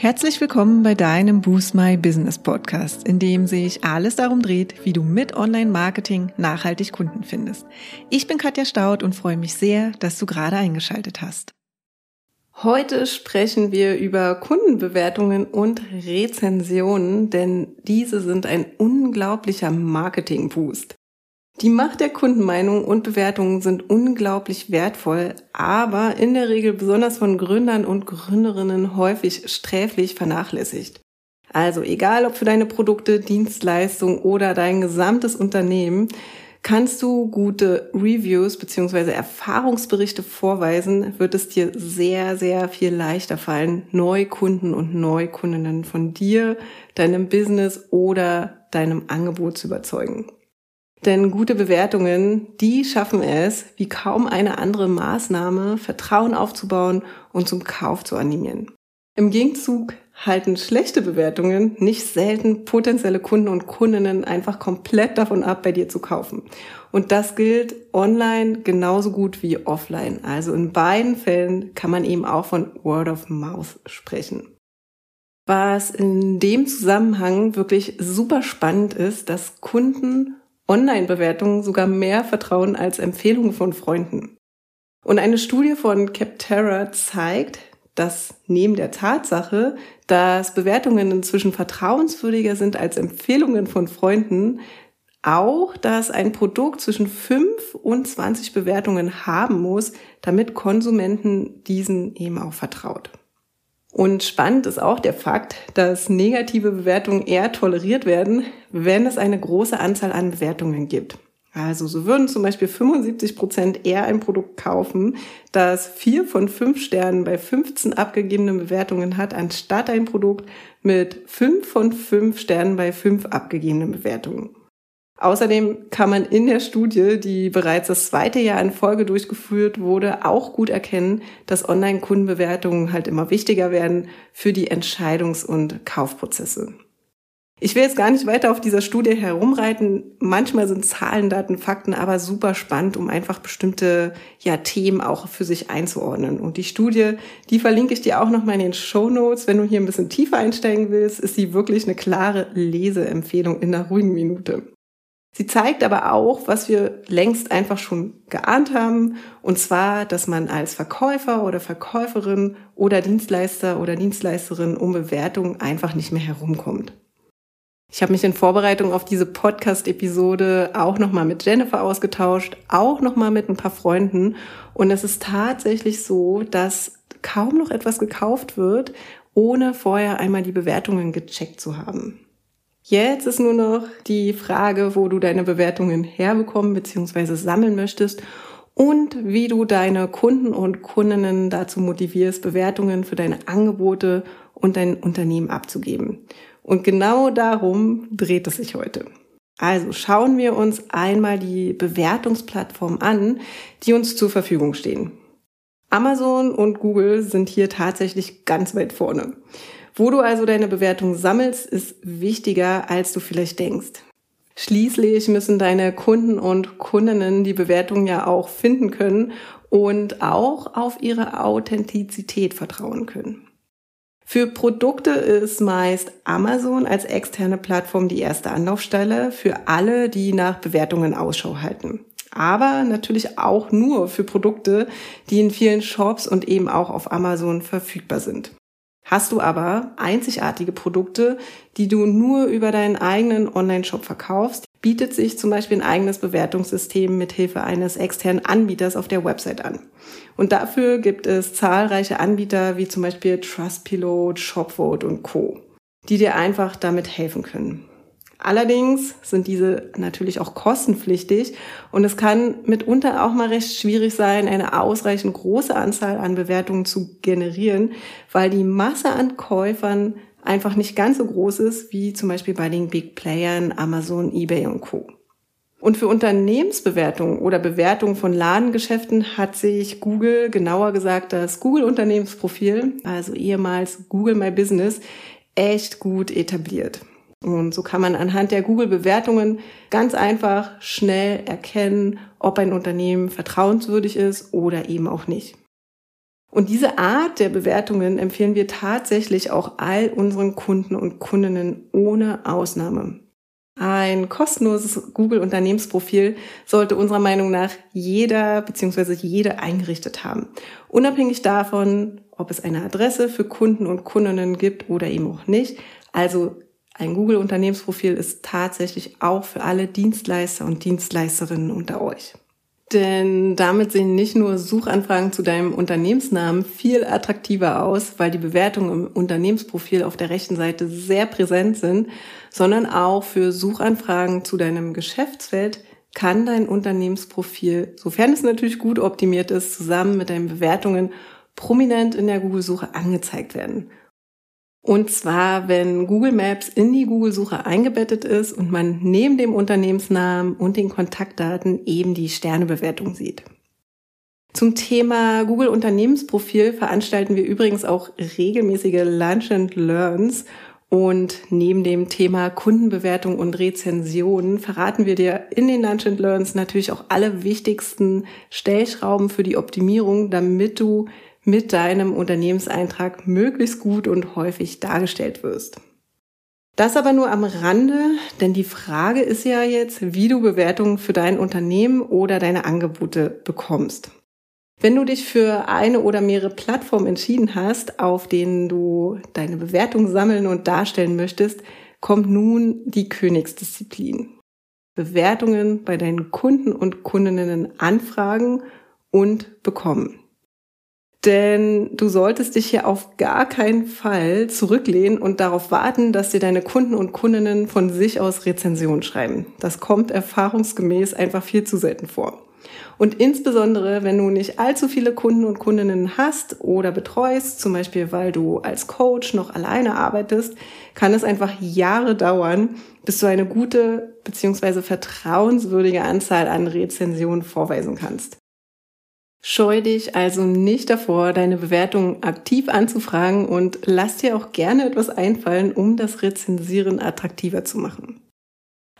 Herzlich willkommen bei deinem Boost My Business Podcast, in dem sich alles darum dreht, wie du mit Online-Marketing nachhaltig Kunden findest. Ich bin Katja Staud und freue mich sehr, dass du gerade eingeschaltet hast. Heute sprechen wir über Kundenbewertungen und Rezensionen, denn diese sind ein unglaublicher Marketing-Boost. Die Macht der Kundenmeinung und Bewertungen sind unglaublich wertvoll, aber in der Regel besonders von Gründern und Gründerinnen häufig sträflich vernachlässigt. Also egal ob für deine Produkte, Dienstleistungen oder dein gesamtes Unternehmen, kannst du gute Reviews beziehungsweise Erfahrungsberichte vorweisen, wird es dir sehr, sehr viel leichter fallen, Neukunden und Neukundinnen von dir, deinem Business oder deinem Angebot zu überzeugen. Denn gute Bewertungen, die schaffen es, wie kaum eine andere Maßnahme, Vertrauen aufzubauen und zum Kauf zu animieren. Im Gegenzug halten schlechte Bewertungen nicht selten potenzielle Kunden und Kundinnen einfach komplett davon ab, bei dir zu kaufen. Und das gilt online genauso gut wie offline. Also in beiden Fällen kann man eben auch von Word of Mouth sprechen. Was in dem Zusammenhang wirklich super spannend ist, dass Kunden Online-Bewertungen sogar mehr vertrauen als Empfehlungen von Freunden. Und eine Studie von Capterra zeigt, dass neben der Tatsache, dass Bewertungen inzwischen vertrauenswürdiger sind als Empfehlungen von Freunden, auch, dass ein Produkt zwischen 5 und 20 Bewertungen haben muss, damit Konsumenten diesen eben auch vertraut. Und spannend ist auch der Fakt, dass negative Bewertungen eher toleriert werden, wenn es eine große Anzahl an Bewertungen gibt. Also so würden zum Beispiel 75 Prozent eher ein Produkt kaufen, das vier von fünf Sternen bei 15 abgegebenen Bewertungen hat, anstatt ein Produkt mit fünf von fünf Sternen bei fünf abgegebenen Bewertungen. Außerdem kann man in der Studie, die bereits das zweite Jahr in Folge durchgeführt wurde, auch gut erkennen, dass Online-Kundenbewertungen halt immer wichtiger werden für die Entscheidungs- und Kaufprozesse. Ich will jetzt gar nicht weiter auf dieser Studie herumreiten. Manchmal sind Zahlen, Daten, Fakten aber super spannend, um einfach bestimmte ja, Themen auch für sich einzuordnen. Und die Studie, die verlinke ich dir auch nochmal in den Show Notes. Wenn du hier ein bisschen tiefer einsteigen willst, ist sie wirklich eine klare Leseempfehlung in einer ruhigen Minute. Sie zeigt aber auch, was wir längst einfach schon geahnt haben, und zwar, dass man als Verkäufer oder Verkäuferin oder Dienstleister oder Dienstleisterin um Bewertungen einfach nicht mehr herumkommt. Ich habe mich in Vorbereitung auf diese Podcast-Episode auch nochmal mit Jennifer ausgetauscht, auch nochmal mit ein paar Freunden. Und es ist tatsächlich so, dass kaum noch etwas gekauft wird, ohne vorher einmal die Bewertungen gecheckt zu haben. Jetzt ist nur noch die Frage, wo du deine Bewertungen herbekommen bzw. sammeln möchtest und wie du deine Kunden und Kundinnen dazu motivierst, Bewertungen für deine Angebote und dein Unternehmen abzugeben. Und genau darum dreht es sich heute. Also schauen wir uns einmal die Bewertungsplattform an, die uns zur Verfügung stehen. Amazon und Google sind hier tatsächlich ganz weit vorne. Wo du also deine Bewertung sammelst, ist wichtiger, als du vielleicht denkst. Schließlich müssen deine Kunden und Kundinnen die Bewertung ja auch finden können und auch auf ihre Authentizität vertrauen können. Für Produkte ist meist Amazon als externe Plattform die erste Anlaufstelle für alle, die nach Bewertungen Ausschau halten. Aber natürlich auch nur für Produkte, die in vielen Shops und eben auch auf Amazon verfügbar sind. Hast du aber einzigartige Produkte, die du nur über deinen eigenen Online-Shop verkaufst, bietet sich zum Beispiel ein eigenes Bewertungssystem mit Hilfe eines externen Anbieters auf der Website an. Und dafür gibt es zahlreiche Anbieter wie zum Beispiel Trustpilot, Shopvote und Co., die dir einfach damit helfen können. Allerdings sind diese natürlich auch kostenpflichtig und es kann mitunter auch mal recht schwierig sein, eine ausreichend große Anzahl an Bewertungen zu generieren, weil die Masse an Käufern einfach nicht ganz so groß ist wie zum Beispiel bei den Big Playern Amazon, eBay und Co. Und für Unternehmensbewertungen oder Bewertungen von Ladengeschäften hat sich Google, genauer gesagt das Google Unternehmensprofil, also ehemals Google My Business, echt gut etabliert. Und so kann man anhand der Google-Bewertungen ganz einfach schnell erkennen, ob ein Unternehmen vertrauenswürdig ist oder eben auch nicht. Und diese Art der Bewertungen empfehlen wir tatsächlich auch all unseren Kunden und Kundinnen ohne Ausnahme. Ein kostenloses Google-Unternehmensprofil sollte unserer Meinung nach jeder bzw. jede eingerichtet haben. Unabhängig davon, ob es eine Adresse für Kunden und Kundinnen gibt oder eben auch nicht. Also ein Google-Unternehmensprofil ist tatsächlich auch für alle Dienstleister und Dienstleisterinnen unter euch. Denn damit sehen nicht nur Suchanfragen zu deinem Unternehmensnamen viel attraktiver aus, weil die Bewertungen im Unternehmensprofil auf der rechten Seite sehr präsent sind, sondern auch für Suchanfragen zu deinem Geschäftsfeld kann dein Unternehmensprofil, sofern es natürlich gut optimiert ist, zusammen mit deinen Bewertungen prominent in der Google-Suche angezeigt werden. Und zwar, wenn Google Maps in die Google-Suche eingebettet ist und man neben dem Unternehmensnamen und den Kontaktdaten eben die Sternebewertung sieht. Zum Thema Google Unternehmensprofil veranstalten wir übrigens auch regelmäßige Lunch and Learns und neben dem Thema Kundenbewertung und Rezensionen verraten wir dir in den Lunch and Learns natürlich auch alle wichtigsten Stellschrauben für die Optimierung, damit du mit deinem Unternehmenseintrag möglichst gut und häufig dargestellt wirst. Das aber nur am Rande, denn die Frage ist ja jetzt, wie du Bewertungen für dein Unternehmen oder deine Angebote bekommst. Wenn du dich für eine oder mehrere Plattformen entschieden hast, auf denen du deine Bewertung sammeln und darstellen möchtest, kommt nun die Königsdisziplin. Bewertungen bei deinen Kunden und Kundinnen anfragen und bekommen. Denn du solltest dich hier auf gar keinen Fall zurücklehnen und darauf warten, dass dir deine Kunden und Kundinnen von sich aus Rezensionen schreiben. Das kommt erfahrungsgemäß einfach viel zu selten vor. Und insbesondere, wenn du nicht allzu viele Kunden und Kundinnen hast oder betreust, zum Beispiel weil du als Coach noch alleine arbeitest, kann es einfach Jahre dauern, bis du eine gute bzw. vertrauenswürdige Anzahl an Rezensionen vorweisen kannst. Scheu dich also nicht davor, deine Bewertung aktiv anzufragen und lass dir auch gerne etwas einfallen, um das Rezensieren attraktiver zu machen.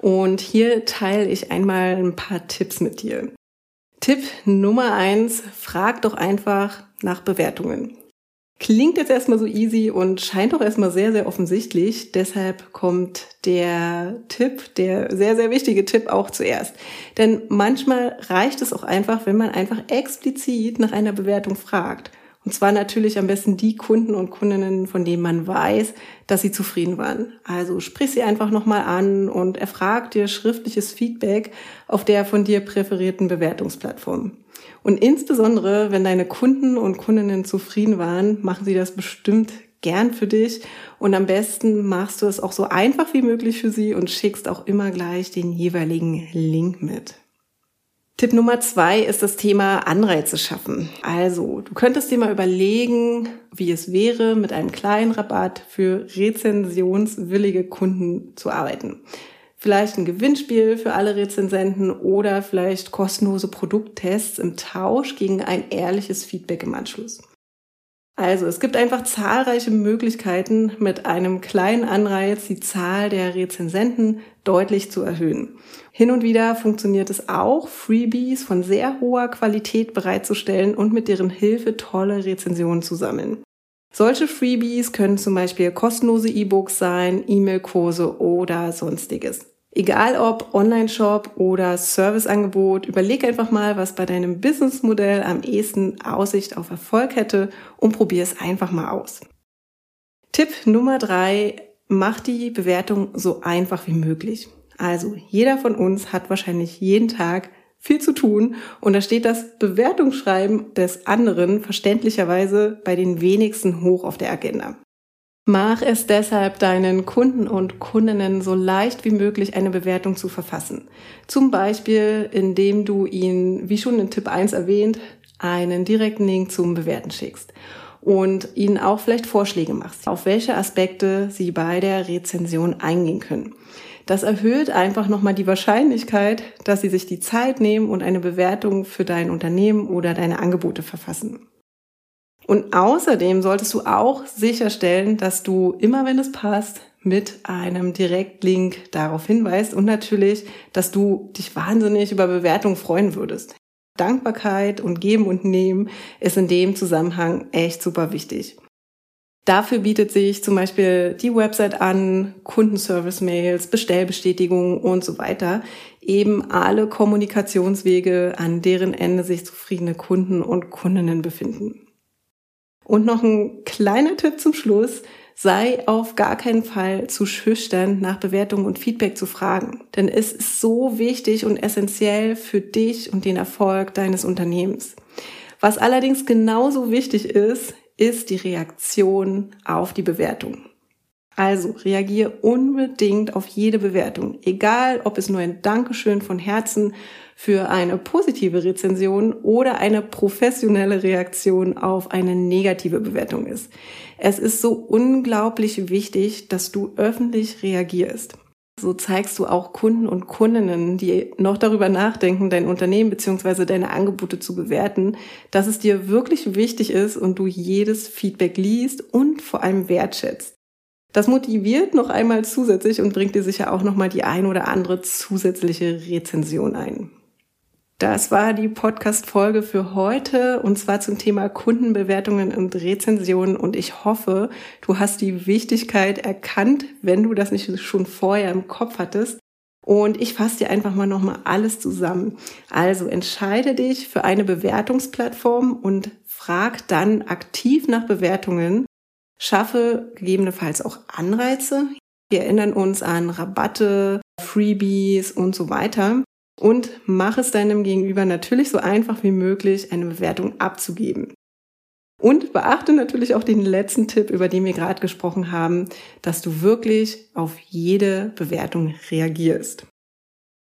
Und hier teile ich einmal ein paar Tipps mit dir. Tipp Nummer eins, frag doch einfach nach Bewertungen. Klingt jetzt erstmal so easy und scheint auch erstmal sehr, sehr offensichtlich. Deshalb kommt der Tipp, der sehr, sehr wichtige Tipp auch zuerst. Denn manchmal reicht es auch einfach, wenn man einfach explizit nach einer Bewertung fragt. Und zwar natürlich am besten die Kunden und Kundinnen, von denen man weiß, dass sie zufrieden waren. Also sprich sie einfach nochmal an und erfrag dir schriftliches Feedback auf der von dir präferierten Bewertungsplattform. Und insbesondere, wenn deine Kunden und Kundinnen zufrieden waren, machen sie das bestimmt gern für dich. Und am besten machst du es auch so einfach wie möglich für sie und schickst auch immer gleich den jeweiligen Link mit. Tipp Nummer zwei ist das Thema Anreize schaffen. Also, du könntest dir mal überlegen, wie es wäre, mit einem kleinen Rabatt für rezensionswillige Kunden zu arbeiten vielleicht ein Gewinnspiel für alle Rezensenten oder vielleicht kostenlose Produkttests im Tausch gegen ein ehrliches Feedback im Anschluss. Also es gibt einfach zahlreiche Möglichkeiten, mit einem kleinen Anreiz die Zahl der Rezensenten deutlich zu erhöhen. Hin und wieder funktioniert es auch, Freebies von sehr hoher Qualität bereitzustellen und mit deren Hilfe tolle Rezensionen zu sammeln. Solche Freebies können zum Beispiel kostenlose E-Books sein, E-Mail-Kurse oder sonstiges. Egal ob Online-Shop oder Serviceangebot, überleg einfach mal, was bei deinem Businessmodell am ehesten Aussicht auf Erfolg hätte und probier es einfach mal aus. Tipp Nummer drei, mach die Bewertung so einfach wie möglich. Also jeder von uns hat wahrscheinlich jeden Tag viel zu tun und da steht das Bewertungsschreiben des anderen verständlicherweise bei den wenigsten hoch auf der Agenda. Mach es deshalb deinen Kunden und Kundinnen so leicht wie möglich eine Bewertung zu verfassen. Zum Beispiel, indem du ihnen, wie schon in Tipp 1 erwähnt, einen direkten Link zum Bewerten schickst und ihnen auch vielleicht Vorschläge machst, auf welche Aspekte sie bei der Rezension eingehen können. Das erhöht einfach nochmal die Wahrscheinlichkeit, dass sie sich die Zeit nehmen und eine Bewertung für dein Unternehmen oder deine Angebote verfassen. Und außerdem solltest du auch sicherstellen, dass du immer, wenn es passt, mit einem Direktlink darauf hinweist und natürlich, dass du dich wahnsinnig über Bewertung freuen würdest. Dankbarkeit und Geben und Nehmen ist in dem Zusammenhang echt super wichtig. Dafür bietet sich zum Beispiel die Website an, Kundenservice-Mails, Bestellbestätigungen und so weiter. Eben alle Kommunikationswege, an deren Ende sich zufriedene Kunden und Kundinnen befinden. Und noch ein kleiner Tipp zum Schluss sei auf gar keinen Fall zu schüchtern, nach Bewertungen und Feedback zu fragen. Denn es ist so wichtig und essentiell für dich und den Erfolg deines Unternehmens. Was allerdings genauso wichtig ist, ist die Reaktion auf die Bewertung. Also reagier unbedingt auf jede Bewertung, egal ob es nur ein Dankeschön von Herzen für eine positive Rezension oder eine professionelle Reaktion auf eine negative Bewertung ist. Es ist so unglaublich wichtig, dass du öffentlich reagierst. So zeigst du auch Kunden und Kundinnen, die noch darüber nachdenken, dein Unternehmen bzw. deine Angebote zu bewerten, dass es dir wirklich wichtig ist und du jedes Feedback liest und vor allem wertschätzt. Das motiviert noch einmal zusätzlich und bringt dir sicher auch noch mal die ein oder andere zusätzliche Rezension ein. Das war die Podcast-Folge für heute und zwar zum Thema Kundenbewertungen und Rezensionen und ich hoffe, du hast die Wichtigkeit erkannt, wenn du das nicht schon vorher im Kopf hattest. Und ich fasse dir einfach mal nochmal alles zusammen. Also entscheide dich für eine Bewertungsplattform und frag dann aktiv nach Bewertungen Schaffe gegebenenfalls auch Anreize. Wir erinnern uns an Rabatte, Freebies und so weiter. Und mach es deinem Gegenüber natürlich so einfach wie möglich, eine Bewertung abzugeben. Und beachte natürlich auch den letzten Tipp, über den wir gerade gesprochen haben, dass du wirklich auf jede Bewertung reagierst.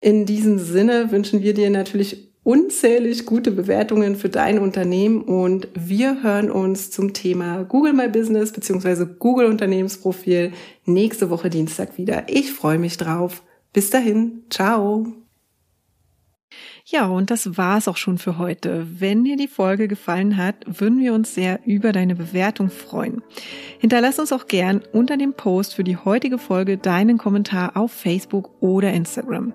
In diesem Sinne wünschen wir dir natürlich unzählig gute Bewertungen für dein Unternehmen und wir hören uns zum Thema Google My Business bzw. Google Unternehmensprofil nächste Woche Dienstag wieder. Ich freue mich drauf. Bis dahin, ciao. Ja, und das war's auch schon für heute. Wenn dir die Folge gefallen hat, würden wir uns sehr über deine Bewertung freuen. Hinterlass uns auch gern unter dem Post für die heutige Folge deinen Kommentar auf Facebook oder Instagram.